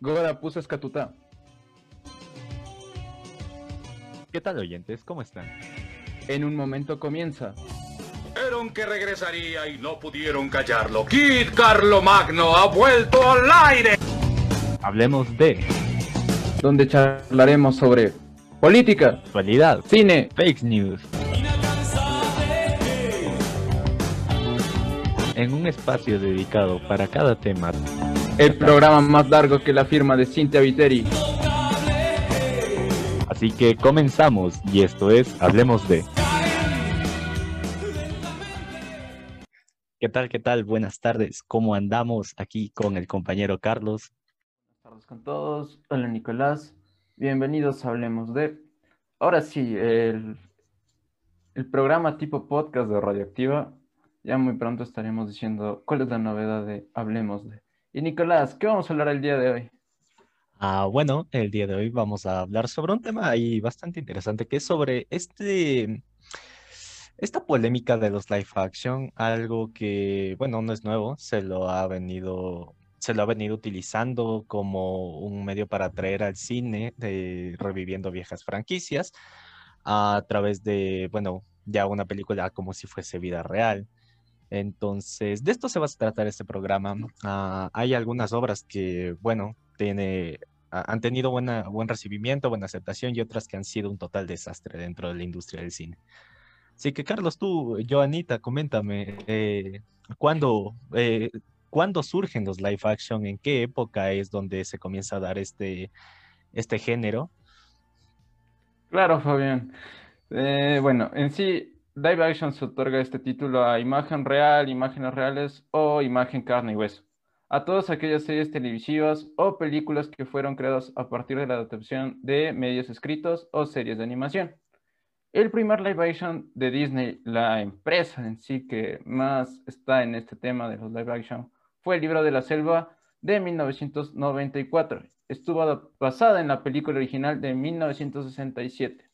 Gora puso escatuta. ¿Qué tal oyentes? ¿Cómo están? En un momento comienza. Dijeron que regresaría y no pudieron callarlo. Kid Carlo Magno ha vuelto al aire. Hablemos de Donde charlaremos sobre política, actualidad, cine, fake news. En un espacio dedicado para cada tema. El programa más largo que la firma de Cintia Viteri. Así que comenzamos y esto es Hablemos de. ¿Qué tal? ¿Qué tal? Buenas tardes. ¿Cómo andamos aquí con el compañero Carlos? Buenas tardes con todos. Hola Nicolás. Bienvenidos a Hablemos de. Ahora sí, el, el programa tipo podcast de Radioactiva. Ya muy pronto estaremos diciendo cuál es la novedad de Hablemos de. Y Nicolás, ¿qué vamos a hablar el día de hoy? Ah, bueno, el día de hoy vamos a hablar sobre un tema ahí bastante interesante que es sobre este, esta polémica de los live action, algo que, bueno, no es nuevo, se lo ha venido, se lo ha venido utilizando como un medio para atraer al cine, de, reviviendo viejas franquicias a través de, bueno, ya una película como si fuese vida real. Entonces, de esto se va a tratar este programa. Ah, hay algunas obras que, bueno, tiene, ha- han tenido buen recibimiento, buena aceptación y otras que han sido un total desastre dentro de la industria del cine. Así que, Carlos, tú, Joanita, coméntame, eh, ¿cuándo, eh, ¿cuándo surgen los live action? ¿En qué época es donde se comienza a dar este, este género? Claro, Fabián. Eh, bueno, en sí, live action se otorga este título a imagen real, imágenes reales o imagen carne y hueso. A todas aquellas series televisivas o películas que fueron creadas a partir de la adaptación de medios escritos o series de animación. El primer live action de Disney, la empresa en sí que más está en este tema de los live action, fue El libro de la selva de 1994. Estuvo basada en la película original de 1967.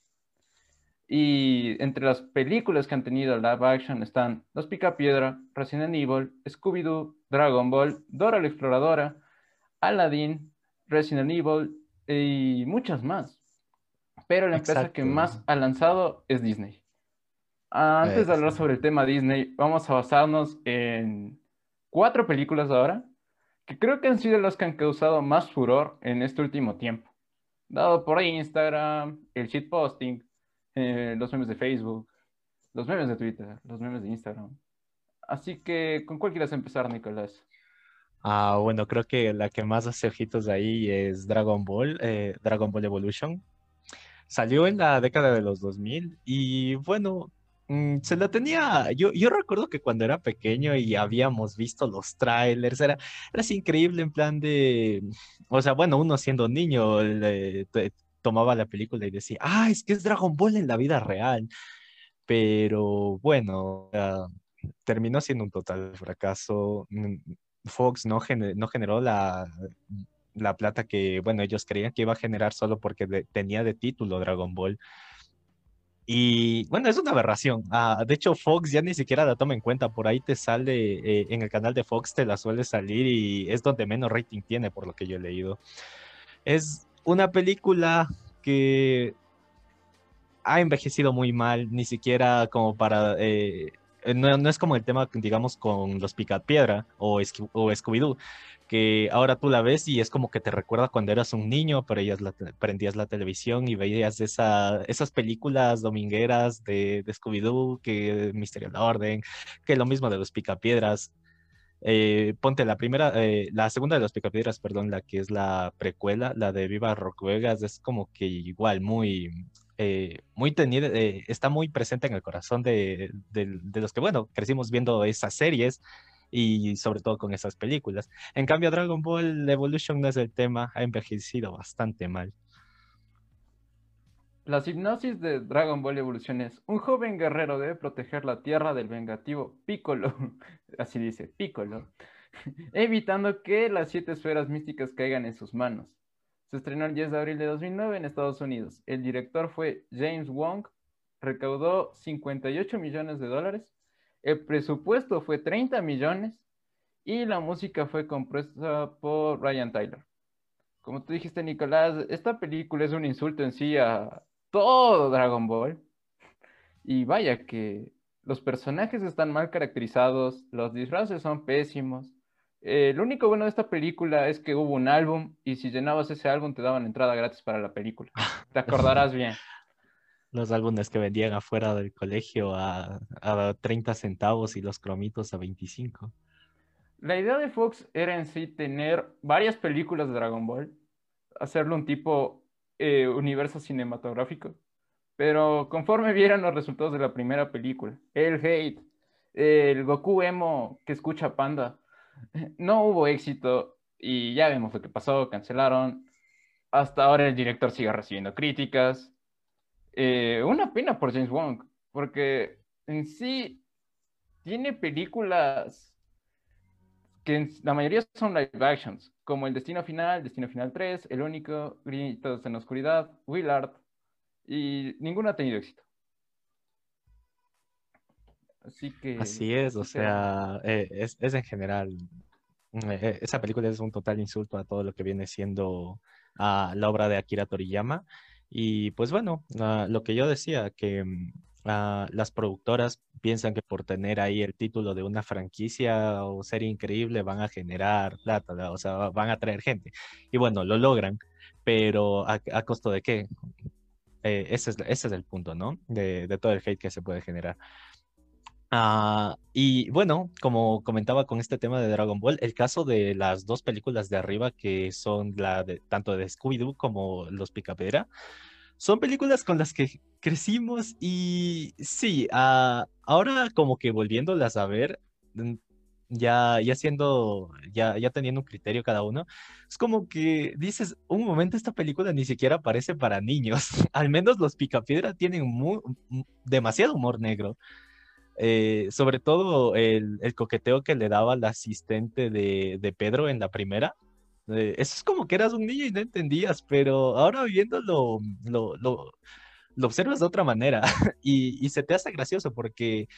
Y entre las películas que han tenido live action están Los Picapiedra, Resident Evil, Scooby-Doo, Dragon Ball, Dora la Exploradora, Aladdin, Resident Evil y muchas más. Pero la empresa que más ha lanzado es Disney. Antes de hablar sobre el tema Disney, vamos a basarnos en cuatro películas ahora, que creo que han sido las que han causado más furor en este último tiempo. Dado por Instagram, el shitposting, eh, los memes de Facebook, los memes de Twitter, los memes de Instagram. Así que, ¿con cuál quieres empezar, Nicolás? Ah, bueno, creo que la que más hace ojitos ahí es Dragon Ball, eh, Dragon Ball Evolution. Salió en la década de los 2000 y bueno, mm, se la tenía, yo, yo recuerdo que cuando era pequeño y habíamos visto los trailers, era, era así increíble en plan de, o sea, bueno, uno siendo niño le- tomaba la película y decía, ah, es que es Dragon Ball en la vida real, pero bueno, ah, terminó siendo un total fracaso. Mm, Fox no, gene- no generó la, la plata que, bueno, ellos creían que iba a generar solo porque de- tenía de título Dragon Ball. Y bueno, es una aberración. Ah, de hecho, Fox ya ni siquiera la toma en cuenta. Por ahí te sale, eh, en el canal de Fox te la suele salir y es donde menos rating tiene, por lo que yo he leído. Es una película que ha envejecido muy mal, ni siquiera como para... eh, no, no es como el tema, digamos, con los Picapiedra o, o Scooby-Doo, que ahora tú la ves y es como que te recuerda cuando eras un niño, pero ellas la prendías la televisión y veías esa, esas películas domingueras de, de Scooby-Doo, que Misterio de la Orden, que lo mismo de los Picapiedras. Eh, ponte la primera, eh, la segunda de los Picapiedras, perdón, la que es la precuela, la de Viva Rock Vegas, es como que igual muy, eh, muy tenida, eh, está muy presente en el corazón de, de- de los que, bueno, crecimos viendo esas series y sobre todo con esas películas. En cambio, Dragon Ball Evolution no es el tema, ha envejecido bastante mal. La hipnosis de Dragon Ball Evolution es un joven guerrero debe proteger la tierra del vengativo Piccolo, así dice, Piccolo, evitando que las siete esferas místicas caigan en sus manos. Se estrenó el 10 de abril de 2009 en Estados Unidos. El director fue James Wong, recaudó 58 millones de dólares, el presupuesto fue 30 millones y la música fue compuesta por Ryan Tyler. como tú dijiste, Nicolás, esta película es un insulto en sí a todo Dragon Ball. Y vaya que los personajes están mal caracterizados, los disfraces son pésimos. Eh, lo único bueno de esta película es que hubo un álbum y si llenabas ese álbum te daban entrada gratis para la película. Te acordarás bien. Los álbumes que vendían afuera del colegio a, a 30 centavos y los cromitos a 25. La idea de Fox era en sí tener varias películas de Dragon Ball, hacerlo un tipo eh, universo cinematográfico, pero conforme vieron los resultados de la primera película, el hate, el Goku emo que escucha Panda, no hubo éxito y ya vemos lo que pasó, cancelaron. Hasta ahora el director sigue recibiendo críticas. Eh, una pena por James Wong, porque en sí tiene películas que la mayoría son live actions, como El Destino Final, Destino Final 3, El Único, Gritos en la Oscuridad, Willard, y ninguno ha tenido éxito. Así que... Así es, o sea, eh, es, es, en general, mm, eh, esa película es un total insulto a todo lo que viene siendo a la obra de Akira Toriyama. Y pues bueno, uh, lo que yo decía, que mm, uh, las productoras piensan que por tener ahí el título de una franquicia o serie increíble van a generar plata, o sea, van a traer gente. Y bueno, lo logran, pero ¿a, a costo de qué? Eh, ese, es, ese, es, el punto, ¿no? De, de, todo el hate que se puede generar. Uh, y bueno, como comentaba con este tema de Dragon Ball, el caso de las dos películas de arriba, que son la de tanto de Scooby-Doo como Los Picapedra, son películas con las que crecimos y sí, uh, ahora como que volviéndolas a ver, ya, ya siendo, ya, ya teniendo un criterio cada uno, es como que dices, un momento esta película ni siquiera parece para niños, al menos los Picapiedra tienen muy, demasiado humor negro. Eh, sobre todo el, el, coqueteo que le daba la asistente de, de Pedro en la primera. Eh, eso es como que eras un niño y no entendías, pero ahora viéndolo lo, lo, observas de otra manera y, y, se te hace gracioso porque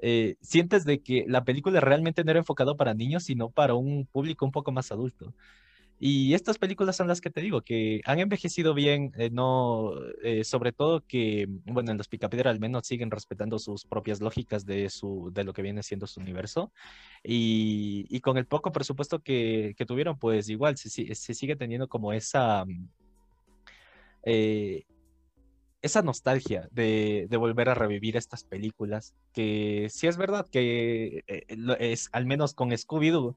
eh, sientes de que la película realmente no era enfocada para niños, sino para un público un poco más adulto. Y estas películas son las que te digo, que han envejecido bien, eh, no, eh, sobre todo que, bueno, en los Picapiedra al menos siguen respetando sus propias lógicas de, su, de lo que viene siendo su universo. Y, y con el poco presupuesto que, que tuvieron, pues igual se, se, sigue teniendo como esa... Eh, esa nostalgia de, de, volver a revivir estas películas, que sí es verdad que es, al menos con Scooby-Doo,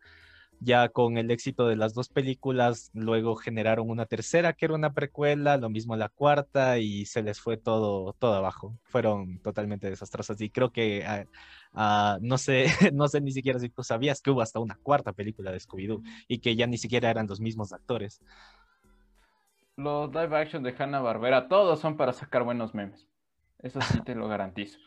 ya con el éxito de las dos películas, luego generaron una tercera que era una precuela, lo mismo la cuarta y se les fue todo, todo abajo. Fueron totalmente desastrosas y creo que uh, uh, no sé, no sé ni siquiera si tú sabías que hubo hasta una cuarta película de Scooby-Doo y que ya ni siquiera eran los mismos actores. Los live action de Hanna Barbera, todos son para sacar buenos memes. Eso sí te lo garantizo.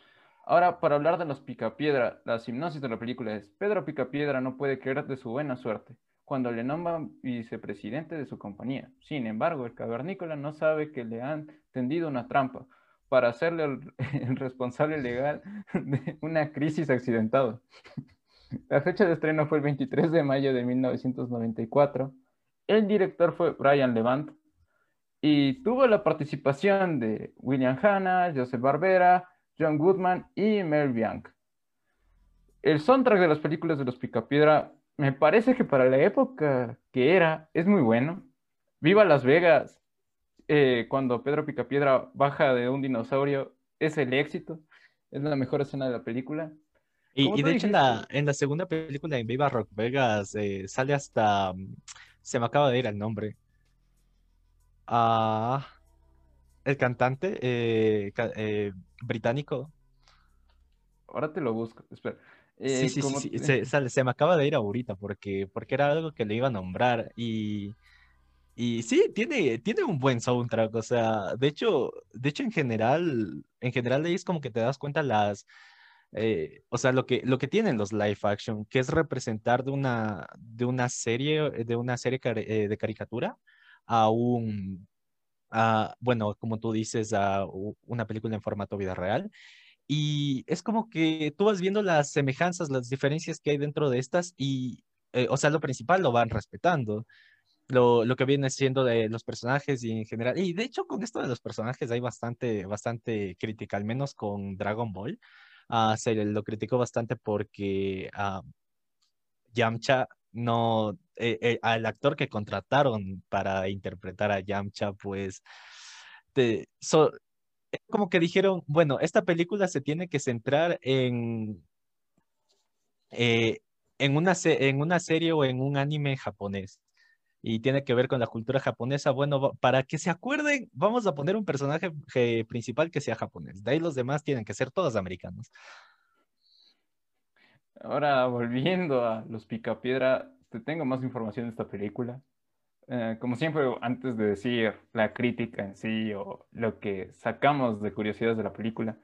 Ahora, para hablar de los Picapiedra, la hipnosis de la película es, Pedro Picapiedra no puede creer de su buena suerte cuando le nombran vicepresidente de su compañía. Sin embargo, el cavernícola no sabe que le han tendido una trampa para hacerle el, responsable legal de una crisis accidentada. La fecha de estreno fue el 23 de mayo de 1994. El director fue Brian Levant y tuvo la participación de William Hanna, Joseph Barbera, John Goodman y Mel Bianc. El soundtrack de las películas de los Picapiedra me parece que para la época que era es muy bueno. Viva Las Vegas, eh, cuando Pedro Picapiedra baja de un dinosaurio, es el éxito, es la mejor escena de la película. Y, y de hecho en la, en la, segunda película en Viva Rock Vegas eh, sale hasta, mm, se me acaba de ir el nombre. Ah, el cantante eh, eh, británico. Ahora te lo busco, espera. Eh, sí, sí, sí, sí. Se, se, se, me acaba de ir ahorita porque, porque era algo que le iba a nombrar y, y sí, tiene, tiene un buen soundtrack, o sea, de hecho, de hecho en general, en general ahí es como que te das cuenta las, eh, o sea, lo que, lo que tienen los live action, que es representar de una, de una serie, de una serie de caricatura a un, bueno, como tú dices, una película en formato vida real. Y es como que tú vas viendo las semejanzas, las diferencias que hay dentro de estas y, eh, o sea, lo principal lo van respetando. lo, lo, que viene siendo de los personajes y en general. Y de hecho, con esto de los personajes hay bastante, bastante crítica, al menos con Dragon Ball. Uh, se lo criticó bastante porque uh, Yamcha no, eh, eh, al actor que contrataron para interpretar a Yamcha, pues, de, so, como que dijeron, bueno, esta película se tiene que centrar en, eh, en, una, en una serie o en un anime japonés y tiene que ver con la cultura japonesa. Bueno, para que se acuerden, vamos a poner un personaje principal que sea japonés. De ahí los demás tienen que ser todos americanos. Ahora, volviendo a Los Picapiedra, te tengo más información de esta película. Eh, como siempre, antes de decir la crítica en sí o lo que sacamos de curiosidades de la película,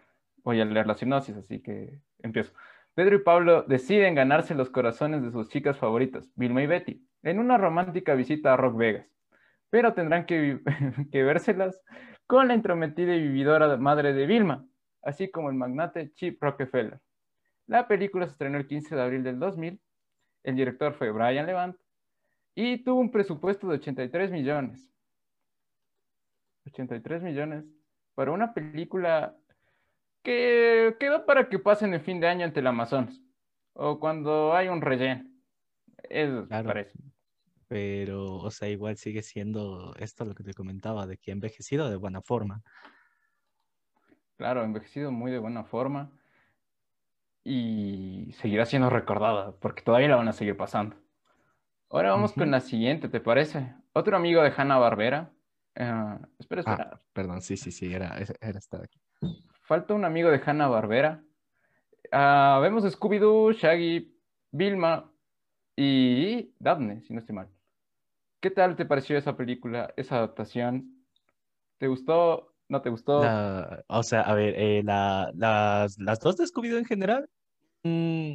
voy a leer la sinopsis, así que empiezo. Pedro y Pablo deciden ganarse los corazones de sus chicas favoritas, Vilma y Betty, en una romántica visita a Rock Vegas, pero tendrán que, que vérselas con la entrometida y vividora madre de Vilma, así como el magnate Chip Rockefeller. La película se estrenó el 15 de abril del 2000, el director fue Brian Levant y tuvo un presupuesto de 83 millones. 83 millones para una película que quedó para que pasen el fin de año ante el Amazonas o cuando hay un relleno. Eso parece. Pero, o sea, igual sigue siendo esto lo que te comentaba, de que envejecido de buena forma. Claro, envejecido muy de buena forma y seguirá siendo recordada porque todavía la van a seguir pasando. Ahora vamos con la siguiente, ¿te parece? Otro amigo de Hanna Barbera. Eh, espera, espera. Ah, perdón, sí, sí, sí, era, era esta aquí. Falta un amigo de Hanna Barbera. Ah, vemos Scooby-Doo, Shaggy, Vilma y Daphne, si no estoy mal. ¿Qué tal te pareció esa película, esa adaptación? ¿Te gustó? ¿No te gustó? o sea, a ver, eh, las, las, dos de Scooby-Doo en general, mm,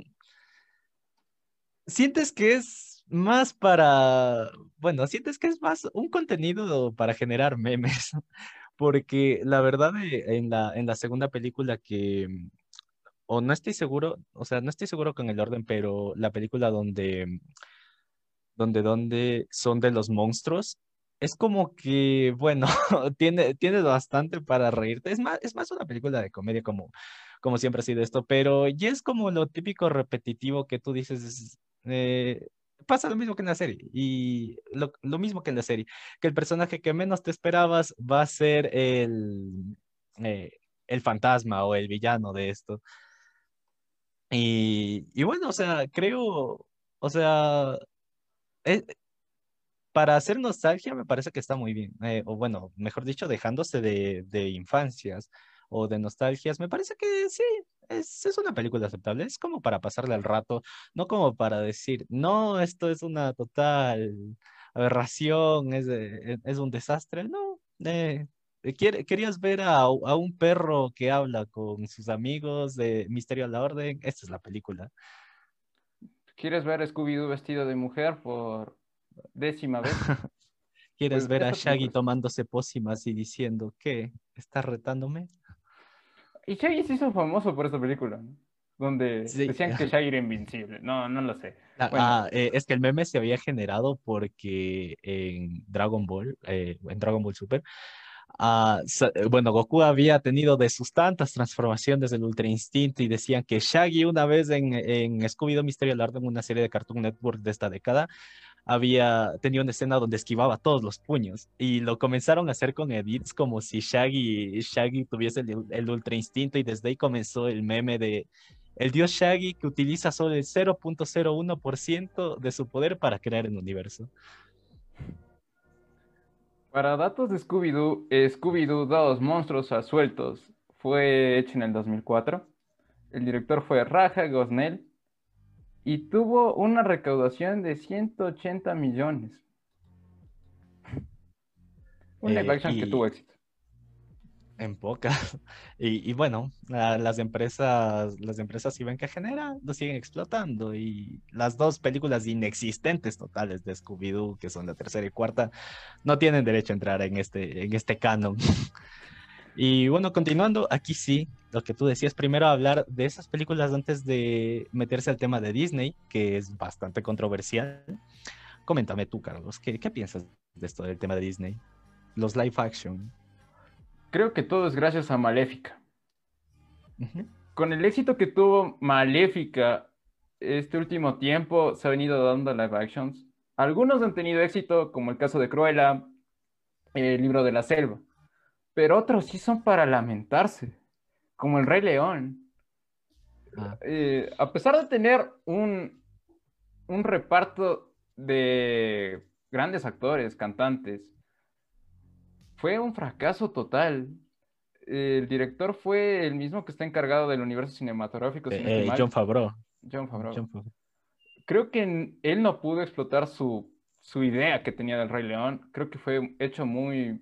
¿sientes que es más para, bueno, sientes que es más un contenido para generar memes? porque la verdad eh, en la, en la segunda película que, mm, o no estoy seguro, o sea, no estoy seguro con el orden, pero la película donde, mm, donde, donde son de los monstruos, es como que, bueno, tiene, bastante para reírte. Es más, es más una película de comedia como, como siempre ha sido esto, pero ya es como lo típico repetitivo que tú dices, eh, pasa lo mismo que en la serie. Y lo, mismo que en la serie, que el personaje que menos te esperabas va a ser el, eh, el fantasma o el villano de esto. Y, y bueno, o sea, creo, o sea, eh, para hacer nostalgia me parece que está muy bien. Eh, o bueno, mejor dicho, dejándose de, de infancias o de nostalgias, me parece que sí, es, es, una película aceptable, es como para pasarle al rato, no como para decir, no, esto es una total aberración, es, es un desastre, no. Eh, ¿Querías ver a, a, un perro que habla con sus amigos de Misterio a la Orden? Esta es la película. ¿Quieres ver Scooby-Doo vestido de mujer por décima vez? ¿Quieres pues, ver a Shaggy tomándose pócimas y diciendo, ¿qué? ¿Estás retándome? Y Shaggy se hizo famoso por esa película, Donde decían que Shaggy era invincible. No, no lo sé. Ah, ah eh, es que el meme se había generado porque en Dragon Ball, eh, en Dragon Ball Super, ah, eh, bueno, Goku había tenido de sus tantas transformaciones del Ultra Instinto y decían que Shaggy una vez en, en Scooby-Doo Mysterio Lardo en una serie de Cartoon Network de esta década había tenido una escena donde esquivaba todos los puños y lo comenzaron a hacer con edits como si Shaggy, Shaggy tuviese el, ultra instinto y desde ahí comenzó el meme de el dios Shaggy que utiliza solo el 0.01% de su poder para crear el universo. Para datos de Scooby-Doo, eh, Scooby-Doo 2 Monstruos Sueltos fue hecho en el 2004. El director fue Raja Gosnell y tuvo una recaudación de 180 millones. Un live action que tuvo éxito. En pocas. Y, bueno, las empresas, las empresas si ven que genera, lo siguen explotando. Y las dos películas inexistentes totales de Scooby-Doo, que son la tercera y cuarta, no tienen derecho a entrar en este, en este canon. Y bueno, continuando, aquí sí, lo que tú decías, primero hablar de esas películas antes de meterse al tema de Disney, que es bastante controversial. coméntame tú, Carlos, ¿qué, ¿qué piensas de esto del tema de Disney? Los live action. Creo que todo es gracias a Maléfica. Con el éxito que tuvo Maléfica este último tiempo, se ha venido dando live actions. Algunos han tenido éxito, como el caso de Cruella, el libro de la selva, pero otros sí son para lamentarse, como el Rey León. Ah. Eh, a pesar de tener un, un reparto de grandes actores, cantantes, fue un fracaso total. El director fue el mismo que está encargado del universo cinematográfico. Eh, eh, John Favreau. John Favreau. Creo que él no pudo explotar su, su idea que tenía del Rey León. Creo que fue hecho muy...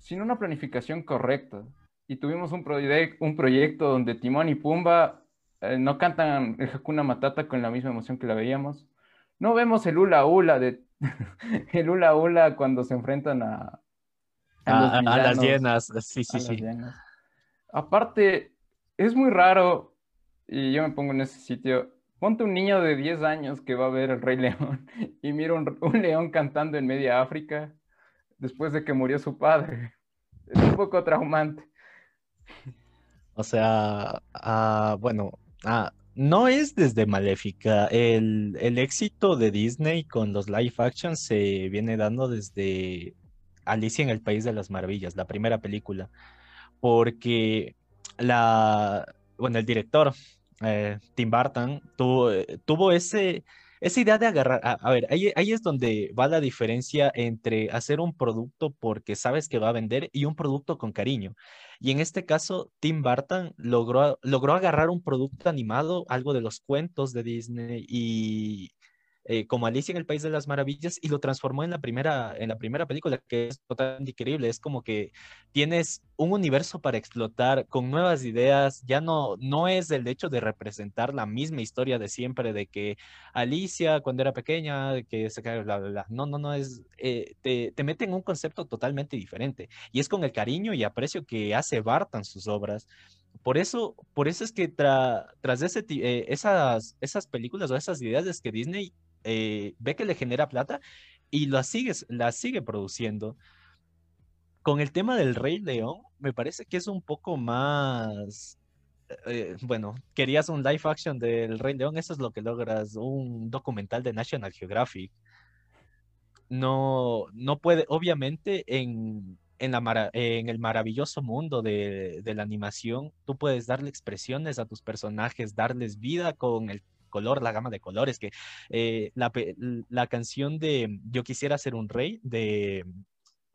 sin una planificación correcta. Y tuvimos un, un proyecto donde Timón y Pumba eh, no cantan el Hakuna Matata con la misma emoción que la veíamos. No vemos el hula hula de el hula hula cuando se enfrentan a, a, las llenas. Sí, sí, sí. Aparte, es muy raro, y yo me pongo en ese sitio. Ponte un niño de 10 años que va a ver el Rey León y mira un, león cantando en media África después de que murió su padre. Es un poco traumante. O sea, ah, bueno, ah, no es desde Maléfica. El, éxito de Disney con los live action se viene dando desde Alicia en el País de las Maravillas, la primera película. Porque la, bueno, el director, eh, Tim Burton, tuvo, eh, tuvo ese, esa idea de agarrar, a, ver, ahí, es donde va la diferencia entre hacer un producto porque sabes que va a vender y un producto con cariño. Y en este caso, Tim Burton logró, logró agarrar un producto animado, algo de los cuentos de Disney y, eh, como Alicia en el País de las Maravillas y lo transformó en la primera, en la primera película, que es totalmente increíble. Es como que tienes un universo para explotar con nuevas ideas. Ya no, no es el hecho de representar la misma historia de siempre, de que Alicia cuando era pequeña, que se cae, bla, bla, bla. No, no, no, es, eh, te, te mete en un concepto totalmente diferente. Y es con el cariño y aprecio que hace Barton sus obras. Por eso, por eso es que tras ese, eh, esas, esas películas o esas ideas es que Disney eh, ve que le genera plata y la sigue, la sigue produciendo. Con el tema del Rey León, me parece que es un poco más... Eh, bueno, querías un live action del Rey León, eso es lo que logras, un documental de National Geographic. No, no puede, obviamente, en, en, la en el maravilloso mundo de, de, la animación, tú puedes darle expresiones a tus personajes, darles vida con el color, la gama de colores, que eh, la, la, canción de Yo quisiera ser un rey de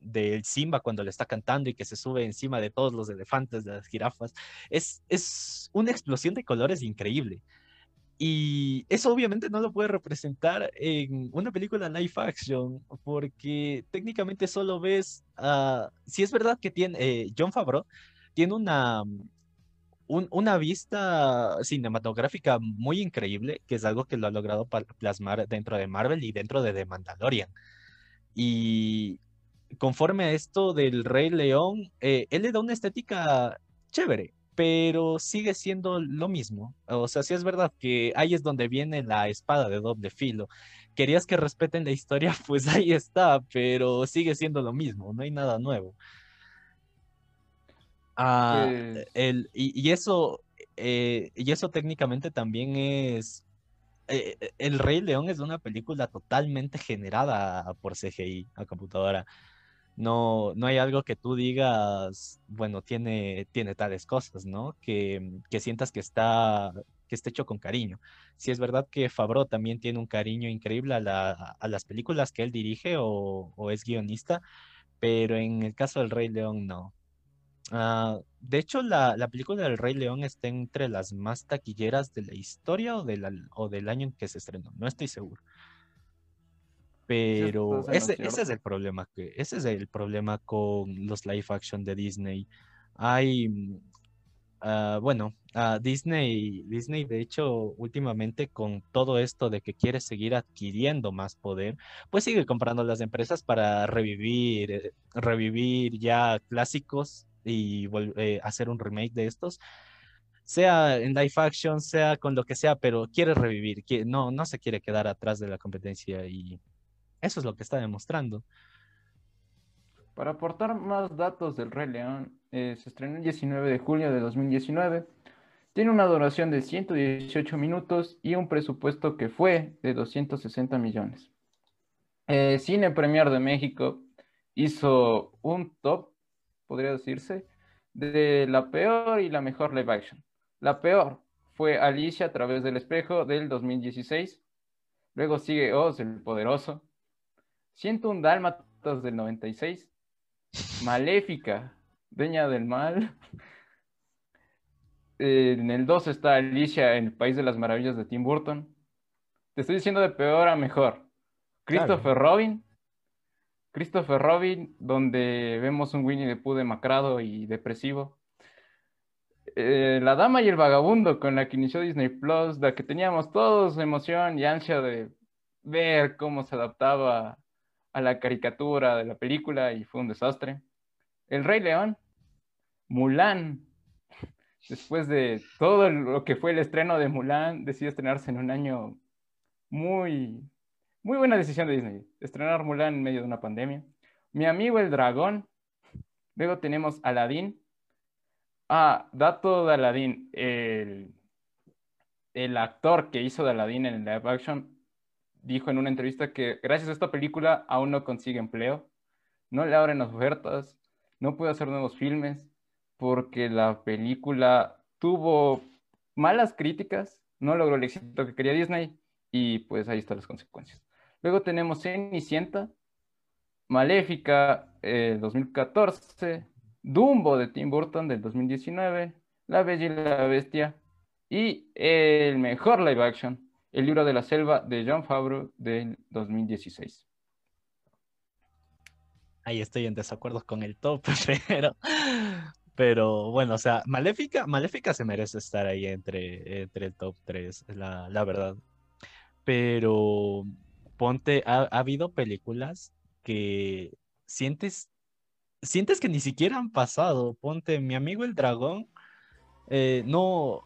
del Simba cuando le está cantando y que se sube encima de todos los elefantes, de las jirafas, es, es una explosión de colores increíble. Y eso obviamente no lo puede representar en una película live action, porque técnicamente solo ves, si es verdad que tiene, eh, John Favreau tiene una, una vista cinematográfica muy increíble, que es algo que lo ha logrado plasmar dentro de Marvel y dentro de The Mandalorian. Y conforme a esto del Rey León, eh, él le da una estética chévere, pero sigue siendo lo mismo. O sea, sí es verdad que ahí es donde viene la espada de doble filo. Querías que respeten la historia, pues ahí está, pero sigue siendo lo mismo, no hay nada nuevo. Ah, el, y, eso, eh, y eso técnicamente también es. Eh, eh, el Rey León es una película totalmente generada por CGI a computadora. No, no hay algo que tú digas, bueno, tiene, tiene tales cosas, ¿no? Que, que sientas que está, que está hecho con cariño. Si es verdad que Fabro también tiene un cariño increíble a, la, a las películas que él dirige o, o es guionista, pero en el caso del Rey León no. Ah, de hecho, la, película del Rey León está entre las más taquilleras de la historia o, o del año en que se estrenó. No estoy seguro. Pero ese, es el problema que, ese es el problema con los live action de Disney. Hay ah, bueno, uh, Disney, Disney, de hecho, últimamente con todo esto de que quiere seguir adquiriendo más poder, pues sigue comprando las empresas para revivir, eh, revivir ya clásicos y eh, hacer un remake de estos. sea en live action, sea con lo que sea, pero quiere revivir, no, no se quiere quedar atrás de la competencia y eso es lo que está demostrando. Para aportar más datos del Rey León, eh, se estrenó el 19 de julio de 2019. Tiene una duración de 118 minutos y un presupuesto que fue de 260 millones. Eh, Cine Premier de México hizo un top, podría decirse, de la peor y la mejor live action. La peor fue Alicia a través del espejo del 2016. Luego sigue Oz el Poderoso. 101 Dálmatas del 96. Maléfica, Dueña del Mal. en el 2 está Alicia en el País de las Maravillas de Tim Burton. Te estoy diciendo de peor a mejor. Christopher Robin. Christopher Robin, donde vemos un Winnie the Pooh demacrado y depresivo. Eh, la Dama y el Vagabundo, con la que inició Disney Plus, la que teníamos todos emoción y ansia de ver cómo se adaptaba a la caricatura de la película y fue un desastre. El Rey León, Mulan, después de todo lo que fue el estreno de Mulan, decidió estrenarse en un año muy, muy buena decisión de Disney, estrenar Mulan en medio de una pandemia. Mi amigo el dragón, luego tenemos Aladdin. Ah, dato de Aladdin, el, el actor que hizo de Aladdin en el live action dijo en una entrevista que gracias a esta película aún no consigue empleo, no le abren las ofertas, no puede hacer nuevos filmes porque la película tuvo malas críticas, no logró el éxito que quería Disney y pues ahí están las consecuencias. Luego tenemos Cenicienta, Maléfica eh, 2014, Dumbo de Tim Burton del 2019, La Bella y la Bestia y el mejor live action, El libro de la selva de John Favreau del 2016 ahí estoy en desacuerdo con el top, pero, pero bueno, o sea, Maléfica, Maléfica se merece estar ahí entre, entre el top 3, la, la verdad. Pero ponte, ha, habido películas que sientes, sientes que ni siquiera han pasado. Ponte, mi amigo el dragón, eh, no,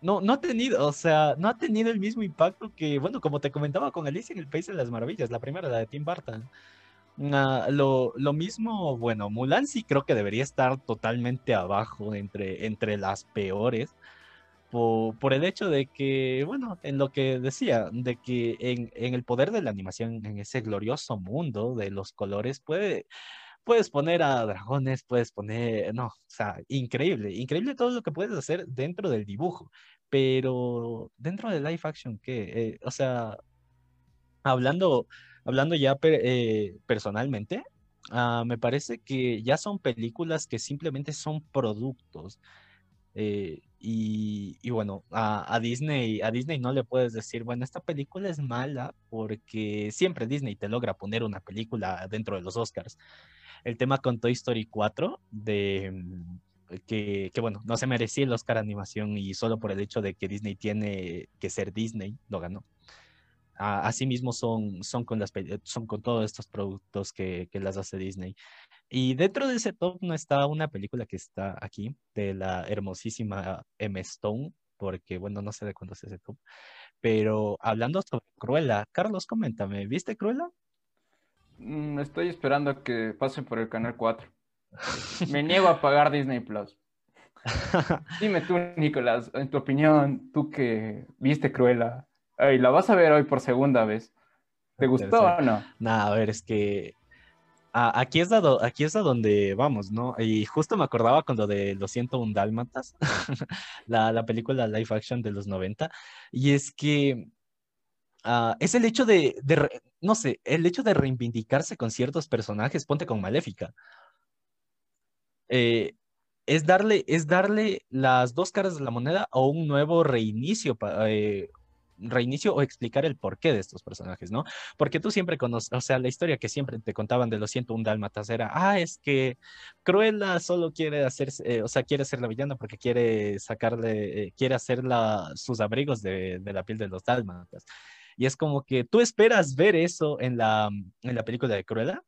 no, no ha tenido, o sea, no ha tenido el mismo impacto que, bueno, como te comentaba con Alicia en el País de las Maravillas, la primera, la de Tim Burton. Ah, lo, mismo, bueno, Mulan sí creo que debería estar totalmente abajo entre, entre las peores. Por, el hecho de que, bueno, en lo que decía, de que en, el poder de la animación, en ese glorioso mundo de los colores, puede, puedes poner a dragones, puedes poner, no, o sea, increíble, increíble todo lo que puedes hacer dentro del dibujo, pero dentro de live action, ¿qué? Eh, o sea, hablando hablando ya eh, personalmente, ah, me parece que ya son películas que simplemente son productos. Eh, y, bueno, a, Disney, a Disney no le puedes decir, bueno, esta película es mala porque siempre Disney te logra poner una película dentro de los Oscars. El tema con Toy Story 4, de, mm, que, que, bueno, no se merecía el Oscar animación y solo por el hecho de que Disney tiene que ser Disney, lo ganó asimismo son, son, con las, son con todos estos productos que, que, las hace Disney. Y dentro de ese top no está una película que está aquí, de la hermosísima M. Stone, porque bueno, no sé de cuándo es ese top. Pero hablando sobre Cruella, Carlos, coméntame, ¿viste Cruella? Mm, estoy esperando a que pasen por el canal 4. Me niego a pagar Disney Plus. Dime tú, Nicolás, en tu opinión, tú que viste Cruella, y la vas a ver hoy por segunda vez. ¿Te gustó o no? Nada, a ver, es que aquí, es a donde vamos, ¿no? Y justo me acordaba cuando de Lo siento, un Dálmatas, la, la, película live action de los 90, y es que ah, es el hecho de, de, no sé, el hecho de reivindicarse con ciertos personajes, ponte con Maléfica. Eh, es darle, es darle las dos caras de la moneda o un nuevo reinicio, eh, reinicio o explicar el porqué de estos personajes, ¿no? Porque tú siempre conoces, o sea, la historia que siempre te contaban de los 101 dálmatas era, ah, es que Cruella solo quiere hacer, eh, o sea, quiere ser la villana porque quiere sacarle, eh, quiere hacer sus abrigos de, la piel de los dálmatas. Y es como que tú esperas ver eso en la, en la película de Cruella,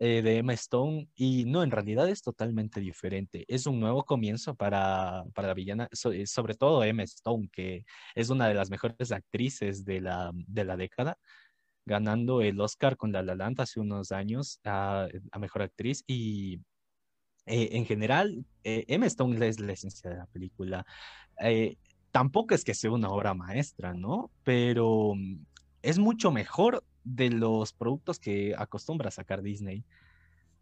eh, de Emma Stone y no, en realidad es totalmente diferente. Es un nuevo comienzo para, para la villana, eh, sobre todo Emma Stone, que es una de las mejores actrices de la, de la década, ganando el Oscar con La La Land hace unos años a, a Mejor Actriz y eh, en general, Emma Stone es la esencia de la película. tampoco es que sea una obra maestra, ¿no? Pero mm, es mucho mejor de los productos que acostumbra sacar Disney.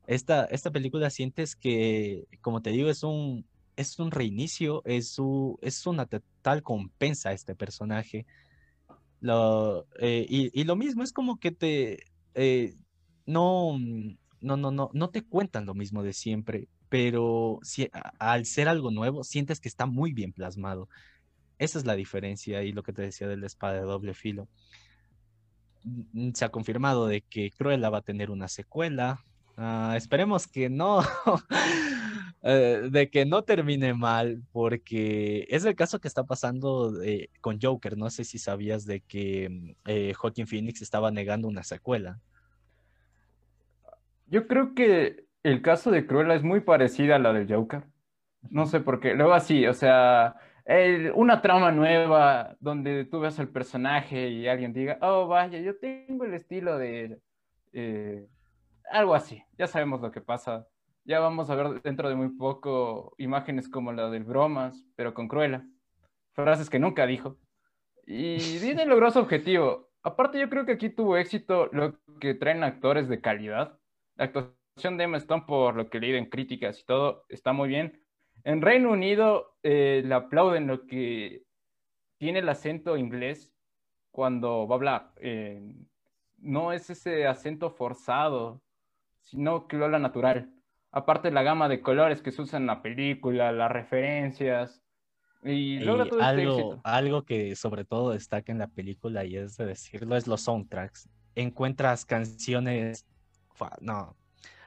Esta, esta película sientes que, como te digo, es un, es un reinicio, es, su, es una total compensa a este personaje. Eh, y, lo mismo es como que te eh, no, no, no, no, no te cuentan lo mismo de siempre, pero si, al ser algo nuevo, sientes que está muy bien plasmado. Esa es la diferencia y lo que te decía de la espada de doble filo se ha confirmado de que Cruella va a tener una secuela. Ah, esperemos que no, eh, de que no termine mal, porque es el caso que está pasando con Joker. No sé si sabías de que mm, eh, Joaquin Phoenix estaba negando una secuela. Yo creo que el caso de Cruella es muy parecida a la del Joker. No sé por qué. Luego así, o sea, una trama nueva donde tú ves al personaje y alguien diga, oh, vaya, yo tengo el estilo de eh, algo así. Ya sabemos lo que pasa. Ya vamos a ver dentro de muy poco imágenes como la del bromas, pero con Cruella. Frases que nunca dijo. Y Disney logró su objetivo. Aparte, yo creo que aquí tuvo éxito lo que traen actores de calidad. La actuación de Emma Stone, por lo que leí en críticas y todo, está muy bien. En Reino Unido eh, le aplauden lo que tiene el acento inglés cuando va a hablar. Eh, no es ese acento forzado, sino que lo habla natural. Aparte la gama de colores que se usan en la película, las referencias. Y, logra todo este algo, algo que sobre todo destaca en la película, y es de decirlo, es los soundtracks. Encuentras canciones, no,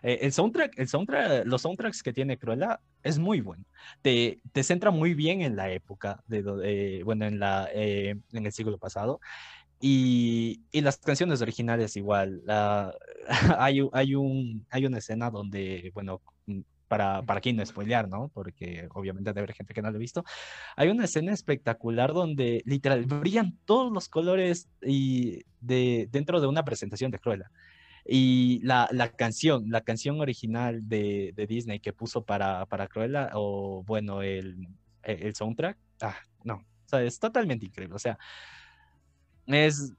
eh, el soundtrack, el soundtrack, los soundtracks que tiene Cruella es muy bueno. Te, te centra muy bien en la época, de, bueno, en, la, eh, en el siglo pasado. Y, y, las canciones originales igual. hay, hay, un, hay una escena donde, bueno, para, para aquí no spoilear, ¿no? Porque obviamente debe haber gente que no lo ha visto. Hay una escena espectacular donde literal brillan todos los colores y de, dentro de una presentación de Cruella. Y la, la canción, la canción original de, de, Disney que puso para, para Cruella, o bueno, el, el soundtrack, ah, no, o sea, es totalmente increíble. O sea, es,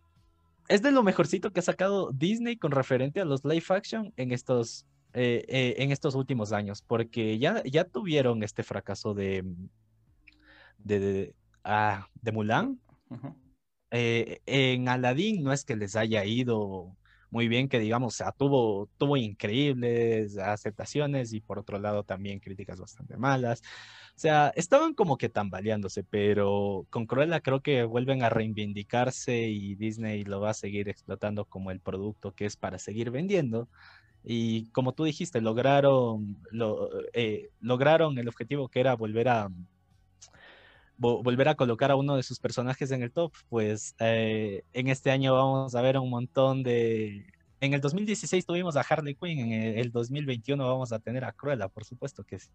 es de lo mejorcito que ha sacado Disney con referente a los live action en estos, eh, eh, en estos últimos años, porque ya, ya tuvieron este fracaso de, de, de, ah, de Mulan. Eh, en Aladdin no es que les haya ido muy bien, que digamos, o sea, tuvo, tuvo increíbles aceptaciones y por otro lado también críticas bastante malas. O sea, estaban como que tambaleándose, pero con Cruella creo que vuelven a reivindicarse y Disney lo va a seguir explotando como el producto que es para seguir vendiendo. Y como tú dijiste, lograron, lo, eh, lograron el objetivo que era volver a, volver a colocar a uno de sus personajes en el top, pues eh, en este año vamos a ver un montón de... En el 2016 tuvimos a Harley Quinn, en el 2021 vamos a tener a Cruella, por supuesto que sí.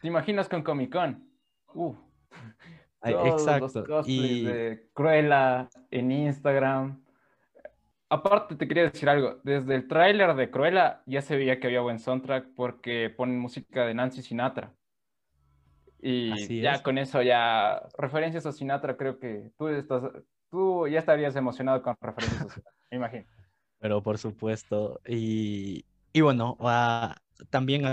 ¿Te imaginas con Comic Con? Uh, Exacto. Los y... de Cruella en Instagram. Aparte te quería decir algo, desde el tráiler de Cruella ya se veía que había buen soundtrack porque ponen música de Nancy Sinatra. Y ya con eso, ya referencias a Sinatra, creo que tú, estás, tú ya estarías emocionado con referencias a Sinatra, me imagino. Pero por supuesto, y, y bueno, también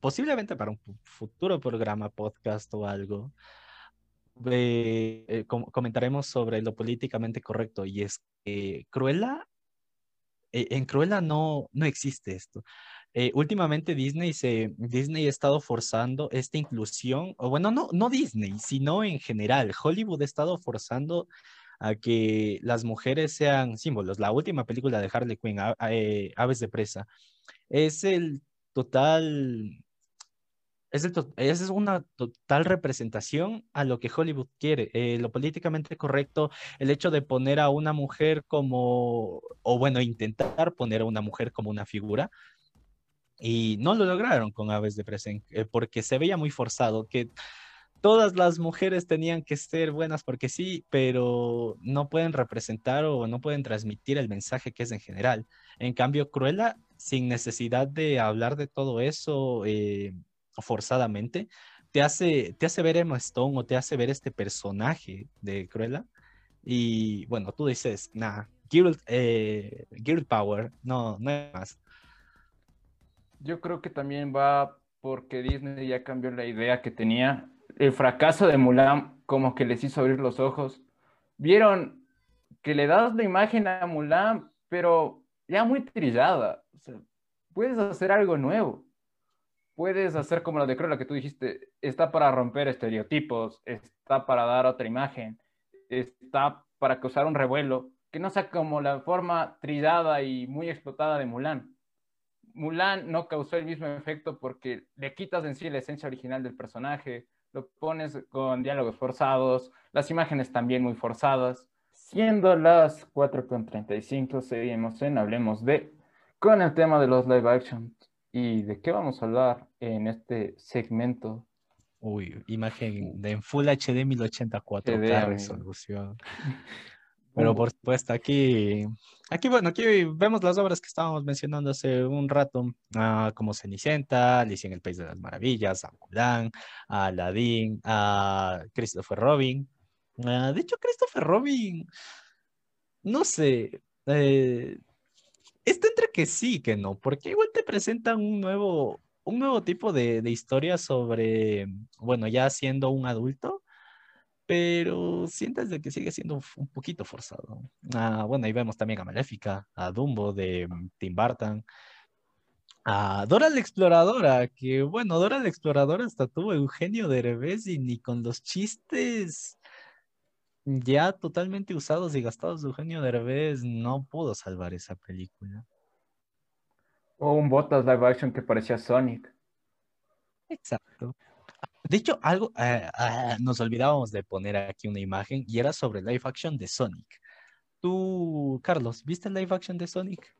posiblemente para un futuro programa, podcast o algo, eh, comentaremos sobre lo políticamente correcto y es que Cruella, eh, en Cruella no, no existe esto. Eh, últimamente Disney, se, Disney ha estado forzando esta inclusión, o bueno, no, no Disney, sino en general. Hollywood ha estado forzando a que las mujeres sean símbolos. La última película de Harley Quinn, eh, Aves de Presa, es el total, es, es una total representación a lo que Hollywood quiere, eh, lo políticamente correcto, el hecho de poner a una mujer como, o bueno, intentar poner a una mujer como una figura, y no lo lograron con Aves de Presen, eh, porque se veía muy forzado, que todas las mujeres tenían que ser buenas porque sí, pero no pueden representar o no pueden transmitir el mensaje que es en general. En cambio, Cruella, sin necesidad de hablar de todo eso eh, forzadamente, te hace, te hace ver Emma Stone o te hace ver este personaje de Cruella. Y bueno, tú dices, nah, Girl, eh, Power, no, no hay más. Yo creo que también va porque Disney ya cambió la idea que tenía el fracaso de Mulan como que les hizo abrir los ojos. Vieron que le das la imagen a Mulan, pero ya muy trillada. puedes hacer algo nuevo. Puedes hacer como la de Cruella que tú dijiste, está para romper estereotipos, está para dar otra imagen, está para causar un revuelo, que no sea como la forma trillada y muy explotada de Mulan. Mulan no causó el mismo efecto porque le quitas en sí la esencia original del personaje, lo pones con diálogos forzados, las imágenes también muy forzadas. Siendo las 4.35, seguimos en Hablemos de, con el tema de los live action. ¿Y de qué vamos a hablar en este segmento? Uy, imagen de en Full HD 1084 k resolución. Pero por supuesto, aquí, aquí, bueno, aquí vemos las obras que estábamos mencionando hace un rato, ah, como Cenicienta, Alicia en el País de las Maravillas, a Mulan, a Aladdin, a Christopher Robin. Ah, de hecho, Christopher Robin, no sé, eh, está entre que sí que no, porque igual te presentan un nuevo, un nuevo tipo de, de historia sobre, bueno, ya siendo un adulto pero sientes de que sigue siendo un poquito forzado. Ah, bueno, ahí vemos también a Maléfica, a Dumbo de mm, Tim Burton, a Dora la Exploradora, que bueno, Dora la Exploradora hasta tuvo Eugenio Derbez y ni con los chistes ya totalmente usados y gastados de Eugenio Derbez no pudo salvar esa película. O un Botas live action que parecía Sonic. Exacto. De hecho, algo, eh, ah, nos olvidábamos de poner aquí una imagen y era sobre live action de Sonic. Tú, Carlos, ¿viste el live action de Sonic?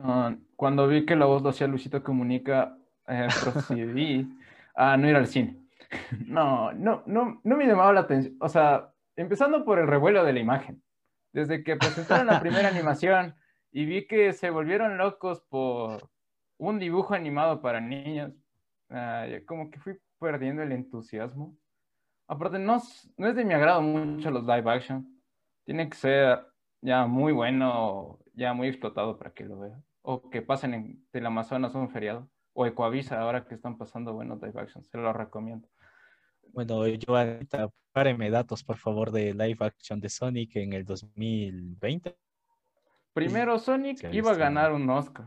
Ah, cuando vi que la voz lo hacía Luisito Comunica, eh, procedí a no ir al cine. No, no, no, no me llamaba la atención. O sea, empezando por el revuelo de la imagen. Desde que presentaron la primera animación y vi que se volvieron locos por un dibujo animado para niños, como que fui perdiendo el entusiasmo. Aparte, no, no es de mi agrado mucho los live action. Tiene que ser ya muy bueno, ya muy explotado para que lo vea. O que pasen en el Amazonas un feriado. O Ecoavisa, ahora que están pasando buenos live action. Se lo recomiendo. Bueno, yo ahorita páreme datos, por favor, de live action de Sonic en el 2020. Primero, Sonic iba a ganar un Oscar.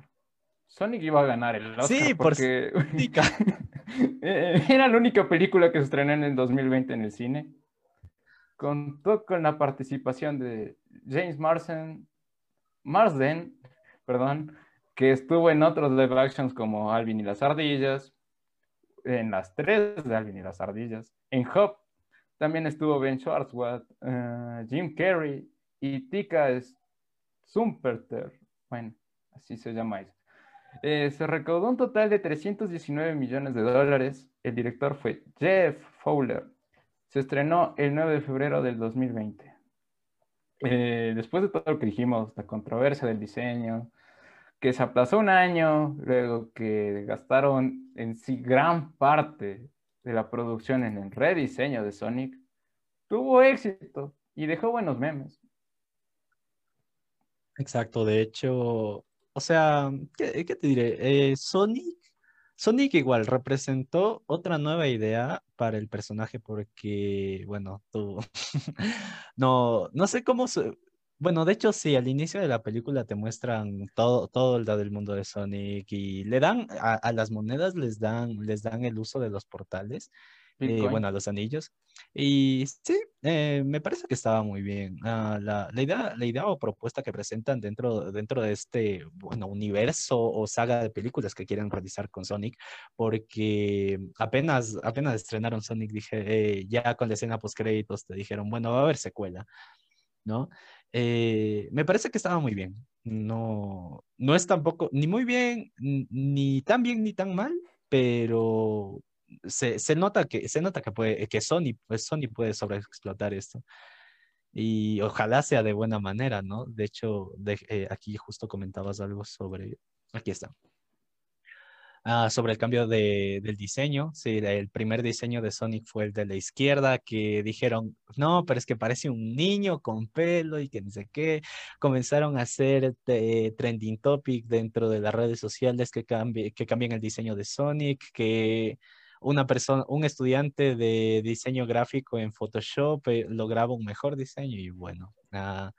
Sonic iba a ganar el Oscar. Sí, porque... por era la única película que se estrenó en el 2020 en el cine. Contó con la participación de James Marsden, perdón, que estuvo en otros live actions como Alvin y las ardillas, en las tres de Alvin y las ardillas, en Hop también estuvo Ben Schwartzwald, eh, Jim Carrey y Tika Sumperter, bueno, así se llama ella. Eh, se recaudó un total de 319 millones de dólares. El director fue Jeff Fowler. Se estrenó el 9 de febrero del 2020. Eh, después de todo lo que dijimos, la controversia del diseño, que se aplazó un año, luego que gastaron en sí gran parte de la producción en el rediseño de Sonic, tuvo éxito y dejó buenos memes. Exacto, de hecho, o sea, ¿qué, te diré? Eh, Sonic, Sonic igual representó otra nueva idea para el personaje porque, bueno, tú, no, no sé cómo, bueno, de hecho sí, al inicio de la película te muestran todo, todo el del mundo de Sonic y le dan, a, las monedas les dan, les dan el uso de los portales eh, bueno, a los anillos. Y sí, eh, me parece que estaba muy bien. Ah, la, la, idea, la idea o propuesta que presentan dentro, dentro de este bueno, universo o saga de películas que quieren realizar con Sonic, porque apenas, apenas estrenaron Sonic, dije, eh, ya con la escena post créditos te dijeron, bueno, va a haber secuela, ¿no? me parece que estaba muy bien. No, no es tampoco ni muy bien, ni tan bien ni tan mal, pero se, se, nota que, se nota que, puede, que Sony, pues Sony puede sobreexplotar esto. Y ojalá sea de buena manera, ¿no? De hecho, de, eh, aquí justo comentabas algo sobre, aquí está, ah, sobre el cambio de, del diseño. Sí, el primer diseño de Sonic fue el de la izquierda, que dijeron, no, pero es que parece un niño con pelo y que no sé qué. Comenzaron a hacer eh, trending topic dentro de las redes sociales que, cambie, que cambien el diseño de Sonic, que una persona, un estudiante de diseño gráfico en Photoshop eh, lograba un mejor diseño y bueno, ah,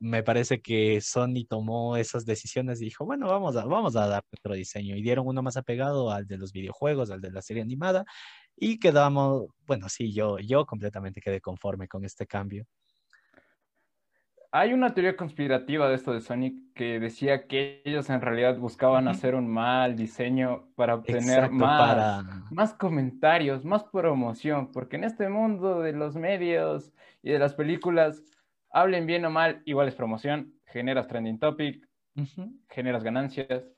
me parece que Sony tomó esas decisiones y dijo, bueno, vamos a, vamos a dar otro diseño y dieron uno más apegado al de los videojuegos, al de la serie animada y quedamos, bueno, sí, yo, yo completamente quedé conforme con este cambio. Hay una teoría conspirativa de esto de Sonic que decía que ellos en realidad buscaban hacer un mal diseño para obtener más, más comentarios, más promoción, porque en este mundo de los medios y de las películas, hablen bien o mal, igual es promoción, generas trending topic, generas ganancias.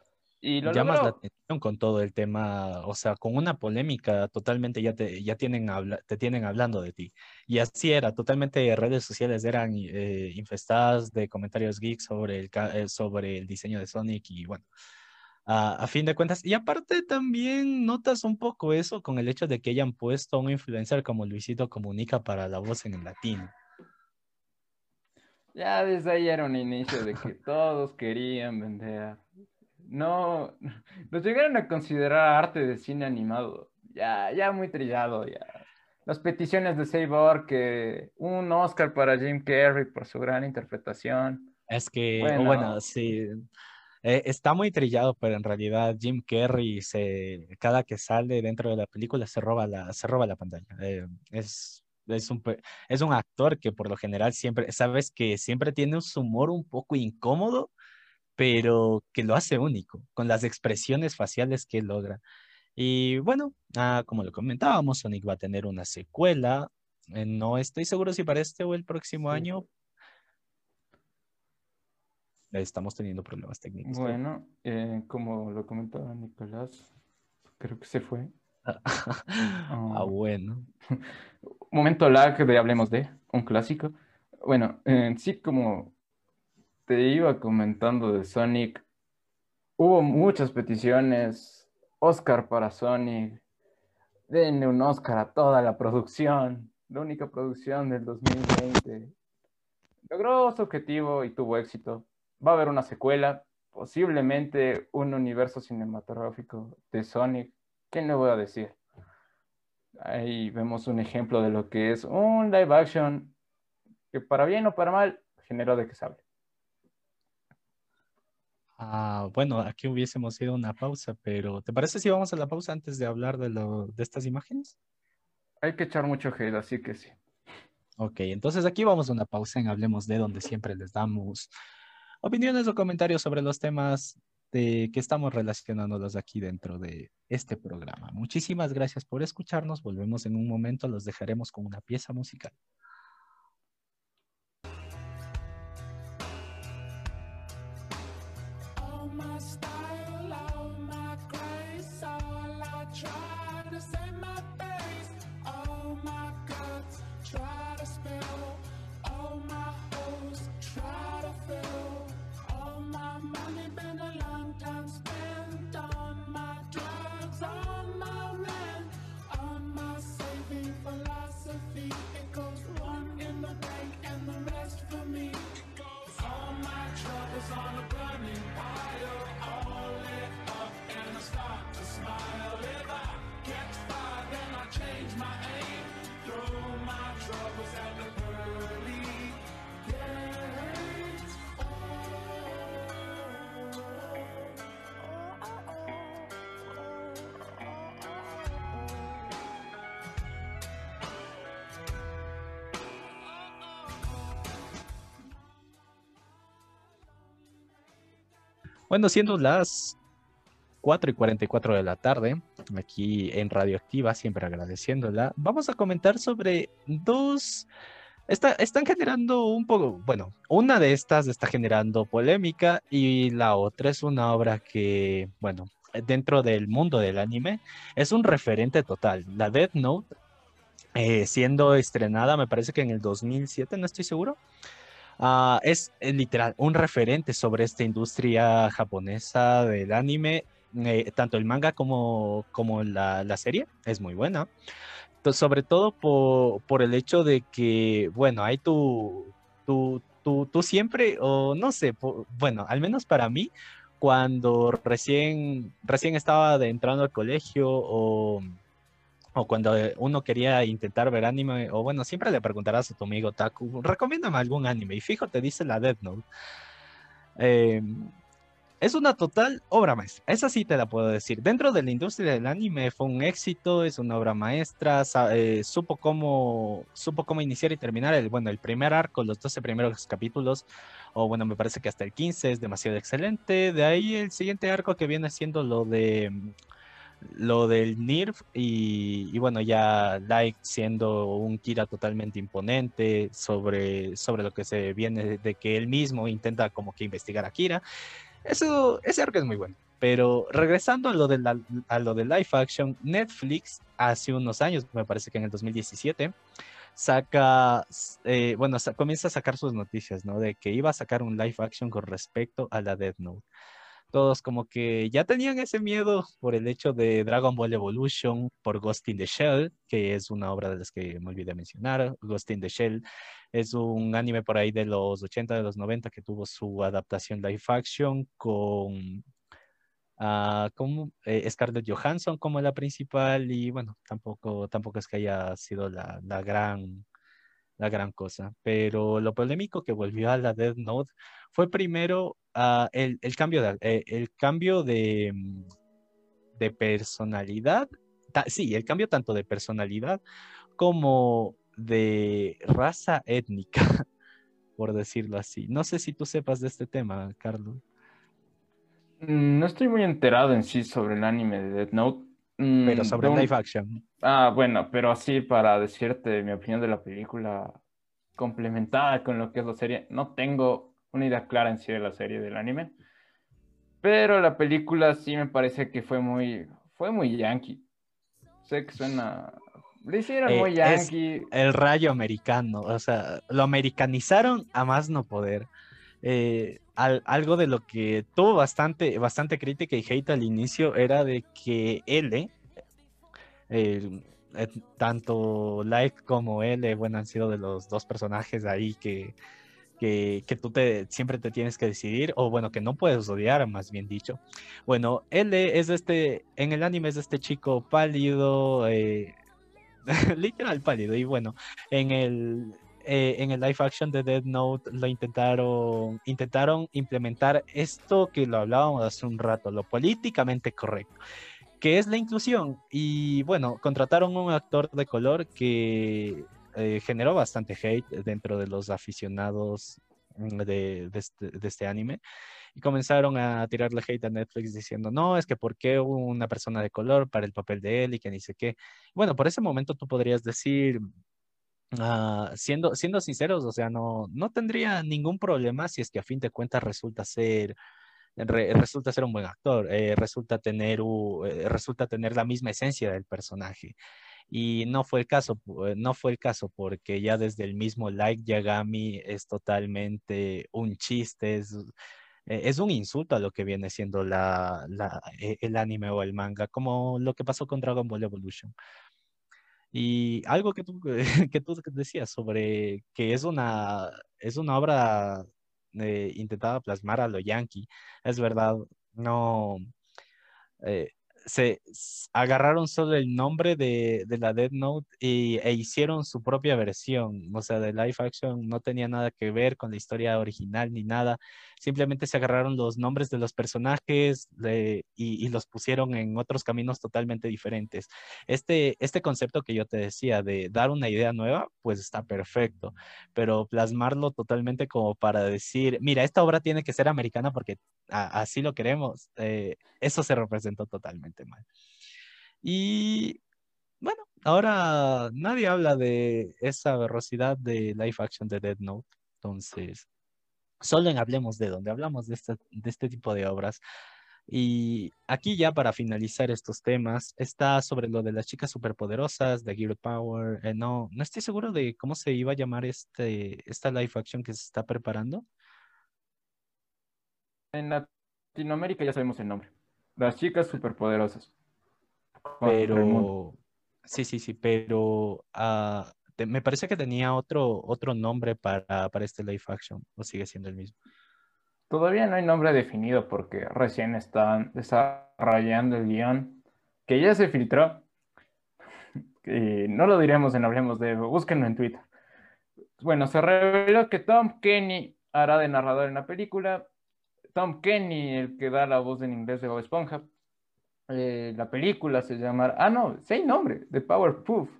Y lo llamas la atención con todo el tema, o sea, con una polémica totalmente ya te, ya tienen te tienen hablando de ti. Y así era, totalmente redes sociales eran eh, infestadas de comentarios geeks sobre el, eh, sobre el diseño de Sonic y bueno, a, fin de cuentas. Y aparte también notas un poco eso con el hecho de que hayan puesto a un influencer como Luisito Comunica para la voz en el latino. Ya desde ahí era un inicio de que todos querían vender no, nos llegaron a considerar arte de cine animado. Ya, ya muy trillado, ya. Las peticiones de Sabor, que un Oscar para Jim Carrey por su gran interpretación. Es que, bueno, sí, eh, está muy trillado, pero en realidad Jim Carrey, se, cada que sale dentro de la película, se roba la, se roba la pantalla. Eh, es, es, un, es un actor que por lo general siempre, sabes que siempre tiene un humor un poco incómodo, pero que lo hace único, con las expresiones faciales que logra. Y bueno, ah, como lo comentábamos, Sonic va a tener una secuela. Eh, no estoy seguro si para este o el próximo año. Estamos teniendo problemas técnicos. Bueno, eh, como lo comentaba Nicolás, creo que se fue. ah, oh. bueno. Momento lag de Hablemos de, un clásico. Bueno, sí, como te iba comentando de Sonic, hubo muchas peticiones, Oscar para Sonic, denle un Oscar a toda la producción, la única producción del 2020. Logró su objetivo y tuvo éxito. Va a haber una secuela, posiblemente un universo cinematográfico de Sonic. ¿Qué le voy a decir? Ahí vemos un ejemplo de lo que es un live action que para bien o para mal generó de que sabe. Ah, bueno, aquí hubiésemos ido a una pausa, pero ¿te parece si vamos a la pausa antes de hablar de, lo, de estas imágenes? Hay que echar mucho hate, así que sí. Ok, entonces aquí vamos a una pausa en Hablemos de donde siempre les damos opiniones o comentarios sobre los temas de que estamos relacionándolos aquí dentro de este programa. Muchísimas gracias por escucharnos. Volvemos en un momento, los dejaremos con una pieza musical. stop. Bueno, siendo las 4 y 44 de la tarde, aquí en Radioactiva, siempre agradeciéndola, vamos a comentar sobre dos... están generando un poco, bueno, una de estas está generando polémica y la otra es una obra que, bueno, dentro del mundo del anime es un referente total. La Death Note, eh, siendo estrenada, me parece que en el 2007, no estoy seguro, ah, es eh, literal un referente sobre esta industria japonesa del anime. Eh, tanto el manga como, como la, serie es muy buena. sobre todo por, por, el hecho de que, bueno, hay tu, tu, tu, tú siempre, o no sé, bueno, al menos para mí, cuando recién, recién estaba entrando al colegio o, o, cuando uno quería intentar ver anime, o bueno, siempre le preguntarás a tu amigo Taku, recomiéndame algún anime, y fijo, te dice la Death Note. Eh, es una total obra maestra, esa sí te la puedo decir. Dentro de la industria del anime fue un éxito, es una obra maestra, eh, supo, cómo, supo cómo iniciar y terminar el, bueno, el primer arco, los 12 primeros capítulos, o bueno, me parece que hasta el 15 es demasiado excelente. De ahí el siguiente arco que viene siendo lo de lo del NIRF y, bueno, ya Light siendo un Kira totalmente imponente sobre, sobre lo que se viene de que él mismo intenta como que investigar a Kira. Eso, ese arco es muy bueno. Pero regresando a lo, de la, a lo live action, Netflix hace unos años, me parece que en el 2017, saca, eh, bueno, comienza a sacar sus noticias, ¿no? De que iba a sacar un live action con respecto a la Death Note. Todos como que ya tenían ese miedo por el hecho de Dragon Ball Evolution, por Ghost in the Shell, que es una obra de las que me olvidé mencionar. Ghost in the Shell es un anime por ahí de los 80, de los 90 que tuvo su adaptación live action con uh, Scarlett Johansson como la principal y bueno, tampoco, tampoco es que haya sido la, la, gran, la gran cosa. Pero lo polémico que volvió a la Death Note fue primero uh, el, el, cambio de, eh, el cambio de, mm, de personalidad. sí, el cambio tanto de personalidad como de raza étnica, por decirlo así. No sé si tú sepas de este tema, Carlos. Mm, no estoy muy enterado en sí sobre el anime de Death Note. Mm, pero sobre el live action. Ah, bueno, pero así para decirte mi opinión de la película complementada con lo que es la serie, no tengo una idea clara en sí de la serie del anime. Pero la película sí me parece que fue muy, fue muy yankee. Sé que suena, le hicieron eh, muy yankee. el rayo americano, o sea, lo americanizaron a más no poder. Eh, algo de lo que tuvo bastante, bastante crítica y hate al inicio era de que L, eh, tanto Light como L, bueno, han sido de los dos personajes ahí que, que, tú te, siempre te tienes que decidir, o bueno, que no puedes odiar, más bien dicho. Bueno, L es este, en el anime es este chico pálido, eh, literal pálido, y bueno, en el, eh, en el live action de Dead Note lo intentaron, intentaron implementar esto que lo hablábamos hace un rato, lo políticamente correcto, que es la inclusión. Y bueno, contrataron un actor de color que eh, generó bastante hate dentro de los aficionados mm, de, este, de, este, anime y comenzaron a tirarle hate a Netflix diciendo, no, es que ¿por qué una persona de color para el papel de él y que ni sé qué? Bueno, por ese momento tú podrías decir, Ah, siendo, siendo sinceros, o sea, no, no tendría ningún problema si es que a fin de cuentas resulta ser, resulta ser un buen actor, eh, resulta, tener, eh, resulta tener la misma esencia del personaje. Y no fue el caso, eh, no fue el caso porque ya desde el mismo Like Yagami es totalmente un chiste, es, es un insulto a lo que viene siendo la, la, el anime o el manga, como lo que pasó con Dragon Ball Evolution. Y algo que tú, que tú decías sobre que es una, es una obra intentada plasmar a lo yankee, es verdad, no, eh, se agarraron solo el nombre de, la Dead Note y, e hicieron su propia versión. O sea, de live action no tenía nada que ver con la historia original ni nada. Simplemente se agarraron los nombres de los personajes y, los pusieron en otros caminos totalmente diferentes. Este, este concepto que yo te decía de dar una idea nueva, pues está perfecto. Pero plasmarlo totalmente como para decir, mira, esta obra tiene que ser americana porque así lo queremos, eh, eso se representó totalmente mal. Y bueno, ahora nadie habla de esa velocidad de live action de Dead Note, entonces solo en Hablemos de donde hablamos de este, de este tipo de obras. Y aquí ya para finalizar estos temas, está sobre lo de las chicas superpoderosas, de Gear Power. Eh, no, no estoy seguro de cómo se iba a llamar este, esta live action que se está preparando. En Latinoamérica ya sabemos el nombre. Las chicas superpoderosas. Pero, sí, sí, sí, pero me parece que tenía otro, otro nombre para, para este live action, o sigue siendo el mismo. Todavía no hay nombre definido porque recién están desarrollando el guion que ya se filtró. No lo diremos en Hablemos de, búsquenlo en Twitter. Bueno, se reveló que Tom Kenny hará de narrador en la película Tom Kenny, el que da la voz en inglés de Bob Esponja. Eh, la película se llamará, ah no, seis nombre, The Power Poof.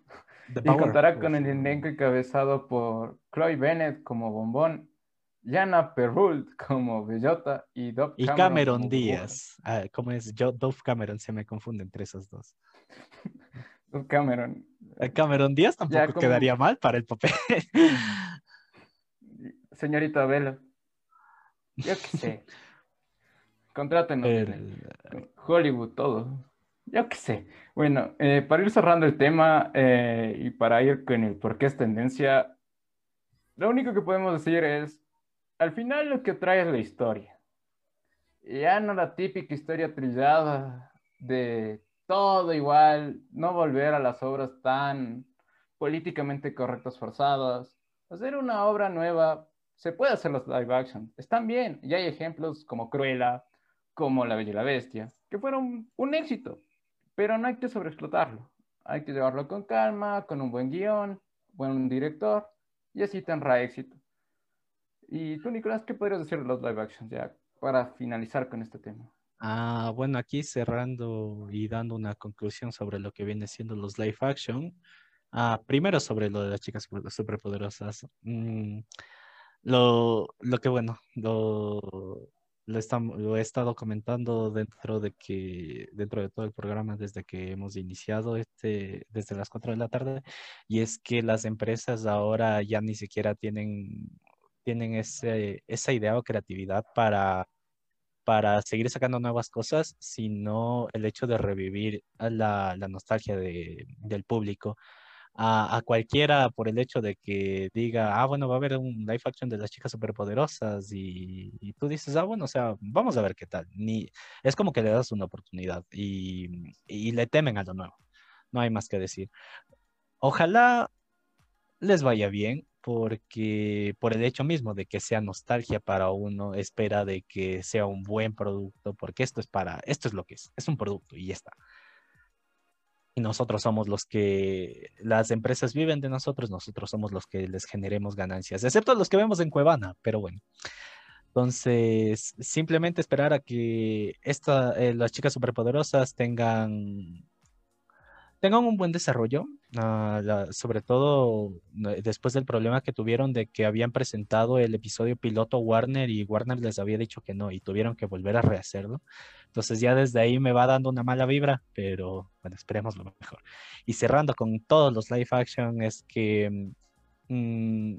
Y contará con el elenco encabezado por Chloe Bennett como Bombón, Jana Perrult como Bellota y Dove Cameron. Y Cameron Díaz, ah, ¿cómo es? Yo, Dove Cameron, se me confunde entre esos dos. Dove Cameron. Eh, Cameron Díaz tampoco quedaría mal para el papel. Señorita Vela. Yo qué sé. Contrátenos. Hollywood, todo. Yo qué sé. Bueno, eh, para ir cerrando el tema eh, y para ir con el por qué es tendencia, lo único que podemos decir es, al final lo que trae es la historia. Ya no la típica historia trillada de todo igual, no volver a las obras tan políticamente correctas forzadas, hacer una obra nueva, se puede hacer los live action, están bien, y hay ejemplos como Cruella, como La Bella y la Bestia, que fueron un éxito, pero no hay que sobreexplotarlo. Hay que llevarlo con calma, con un buen guion, buen director, y así tendrá éxito. Y tú, Nicolás, ¿qué podrías decir de los live actions ya para finalizar con este tema? Ah, bueno, aquí cerrando y dando una conclusión sobre lo que viene siendo los live action. Ah, primero sobre lo de las chicas superpoderosas. Mm, lo, lo que bueno, lo, lo, he estado comentando dentro de que dentro de todo el programa desde que hemos iniciado este desde las 4 de la tarde y es que las empresas ahora ya ni siquiera tienen tienen ese, esa idea o creatividad para para seguir sacando nuevas cosas, sino el hecho de revivir la, nostalgia de, del público a, cualquiera por el hecho de que diga, ah, bueno, va a haber un live action de las chicas superpoderosas y, y tú dices, ah, bueno, o sea, vamos a ver qué tal. Ni, es como que le das una oportunidad y, y le temen a lo nuevo. No hay más que decir. Ojalá les vaya bien porque por el hecho mismo de que sea nostalgia para uno, espera de que sea un buen producto, porque esto es para, esto es lo que es, es un producto y ya está y nosotros somos los que, las empresas viven de nosotros, nosotros somos los que les generemos ganancias, excepto los que vemos en Cuevana, pero bueno. Entonces, simplemente esperar a que esta, eh, las chicas superpoderosas tengan tengan un buen desarrollo, ah, sobre todo eh, después del problema que tuvieron de que habían presentado el episodio piloto Warner y Warner les había dicho que no y tuvieron que volver a rehacerlo. Entonces ya desde ahí me va dando una mala vibra, pero bueno, esperemos lo mejor. Y cerrando con todos los live action es que mm,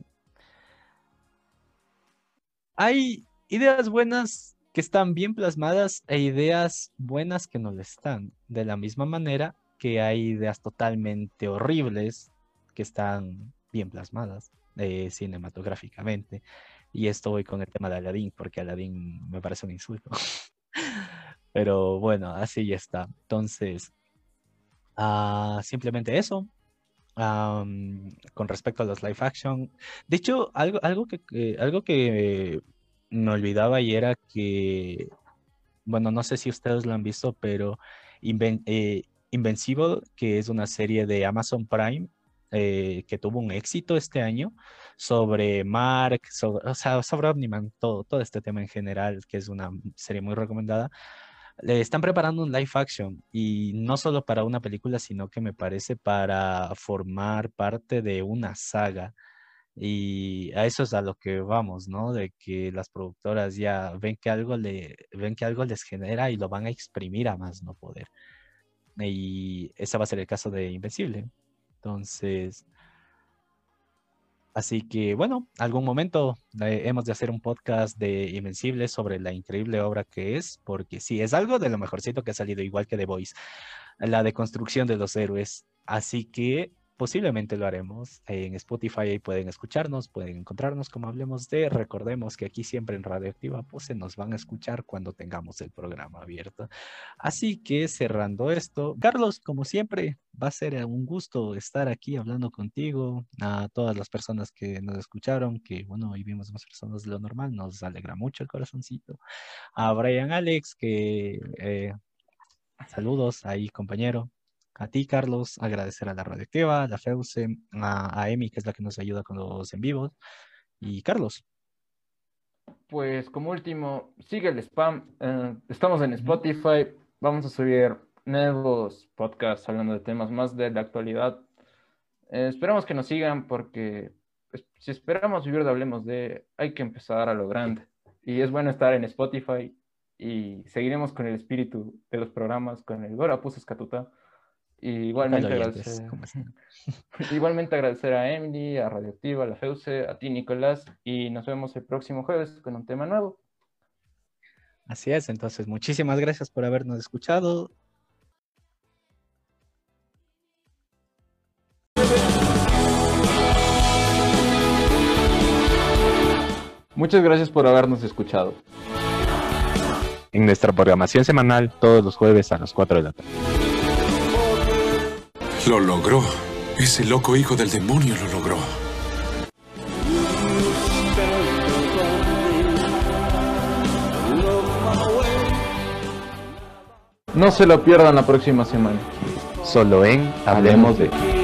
hay ideas buenas que están bien plasmadas e ideas buenas que no lo están. De la misma manera, que hay ideas totalmente horribles que están bien plasmadas eh, cinematográficamente. Y esto voy con el tema de Aladdin, porque Aladdin me parece un insulto. Pero bueno, así ya está. Entonces, ah, simplemente eso. con respecto a los live action. De hecho, algo, algo, que, algo que me olvidaba y era que, bueno, no sé si ustedes lo han visto, pero eh, Invencible, que es una serie de Amazon Prime eh, que tuvo un éxito este año sobre Mark, sobre, o Omniman, todo, todo este tema en general, que es una serie muy recomendada. Le están preparando un live action y no solo para una película, sino que me parece para formar parte de una saga. Y a eso es a lo que vamos, ¿no? De que las productoras ya ven que algo, le, ven que algo les genera y lo van a exprimir a más no poder. Y ese va a ser el caso de Invencible. Entonces, así que bueno, algún momento eh, hemos de hacer un podcast de Invencible sobre la increíble obra que es, porque sí, es algo de lo mejorcito que ha salido, igual que The Voice, la deconstrucción de los héroes. Así que posiblemente lo haremos. En Spotify pueden escucharnos, pueden encontrarnos como hablemos de. Recordemos que aquí siempre en Radioactiva pues se nos van a escuchar cuando tengamos el programa abierto. Así que cerrando esto, Carlos, como siempre, va a ser un gusto estar aquí hablando contigo, a todas las personas que nos escucharon, que bueno, hoy vimos más personas de lo normal, nos alegra mucho el corazoncito. A Brian Alex, que eh, saludos ahí compañero a ti, Carlos, agradecer a la Radioactiva, a la FEUSE, a, Emi, que es la que nos ayuda con los en vivos, y Carlos. Pues como último, sigue el spam. Eh, estamos en Spotify. Vamos a subir nuevos podcasts hablando de temas más de la actualidad. Eh, esperamos que nos sigan porque pues, si esperamos vivir de Hablemos de, hay que empezar a lo grande. Y es bueno estar en Spotify y seguiremos con el espíritu de los programas, con el Gora Pus Escatuta igualmente, agradecer, igualmente agradecer a Emily, a Radioactiva, a la FEUCE, a ti, Nicolás, y nos vemos el próximo jueves con un tema nuevo. Así es, entonces muchísimas gracias por habernos escuchado. Muchas gracias por habernos escuchado. En nuestra programación semanal todos los jueves a las 4 de la tarde. Lo logró. Ese loco hijo del demonio lo logró. No se lo pierdan la próxima semana. Solo en Hablemos de...